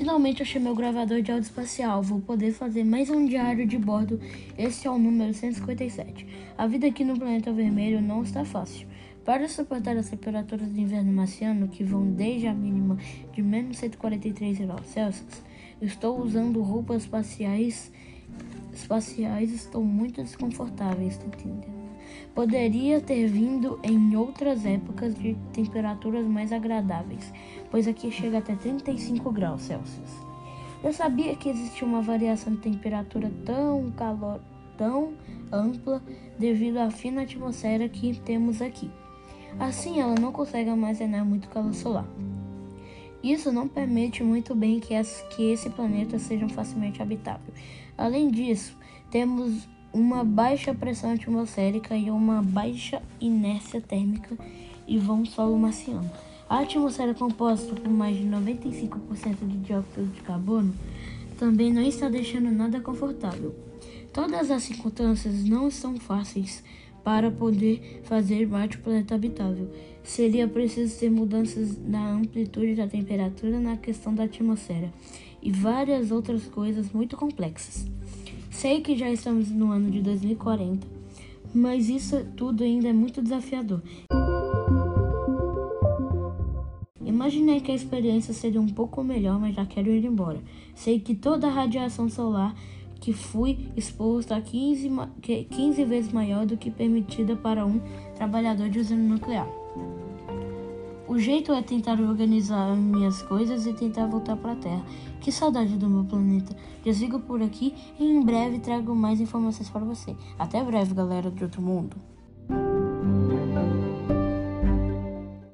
Finalmente achei meu gravador de áudio espacial. Vou poder fazer mais um diário de bordo. Esse é o número 157. A vida aqui no planeta vermelho não está fácil. Para suportar as temperaturas do inverno marciano, que vão desde a mínima de menos 143 graus Celsius, estou usando roupas espaciais. Espaciais estou muito desconfortáveis, tá entendendo? Poderia ter vindo em outras épocas de temperaturas mais agradáveis, pois aqui chega até 35 graus Celsius. Eu sabia que existia uma variação de temperatura tão calor, tão ampla devido à fina atmosfera que temos aqui. Assim, ela não consegue armazenar muito calor solar. Isso não permite muito bem que, esse planeta seja facilmente habitável. Além disso, temos uma baixa pressão atmosférica e uma baixa inércia térmica e vão solo marciano. A atmosfera composta por mais de 95% de dióxido de carbono também não está deixando nada confortável. Todas as circunstâncias não estão fáceis para poder fazer Marte um planeta habitável. Seria preciso ter mudanças na amplitude da temperatura, na questão da atmosfera e várias outras coisas muito complexas. Sei que já estamos no ano de 2040, mas isso tudo ainda é muito desafiador. Imaginei que a experiência seria um pouco melhor, mas já quero ir embora. Sei que toda a radiação solar que fui exposto a 15, 15 vezes maior do que permitida para um trabalhador de usina nuclear. O jeito é tentar organizar minhas coisas e tentar voltar para a Terra. Que saudade do meu planeta. Desligo por aqui e em breve trago mais informações para você. Até breve, galera do outro mundo.